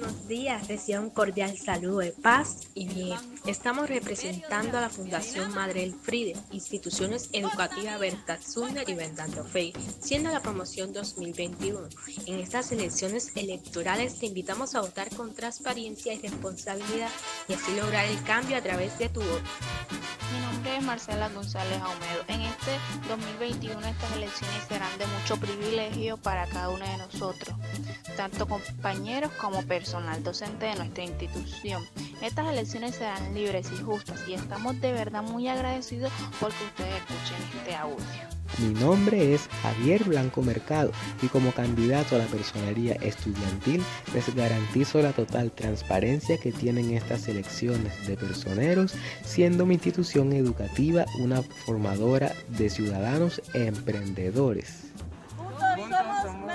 buenos días, reciban un cordial saludo de paz y bien. Estamos representando a la Fundación Madre Elfride, instituciones educativas Berta Zunder y Vendando Fe, siendo la promoción 2021. En estas elecciones electorales te invitamos a votar con transparencia y responsabilidad y así lograr el cambio a través de tu voto. Mi nombre es Marcela González Aumedo. En este 2021 estas elecciones serán de mucho privilegio para cada uno de nosotros, tanto compañeros como personal docente de nuestra institución. Estas elecciones serán libres y justas y estamos de verdad muy agradecidos porque ustedes escuchen este audio. Mi nombre es Javier Blanco Mercado y como candidato a la personería estudiantil les garantizo la total transparencia que tienen estas elecciones de personeros, siendo mi institución educativa una formadora de ciudadanos emprendedores. somos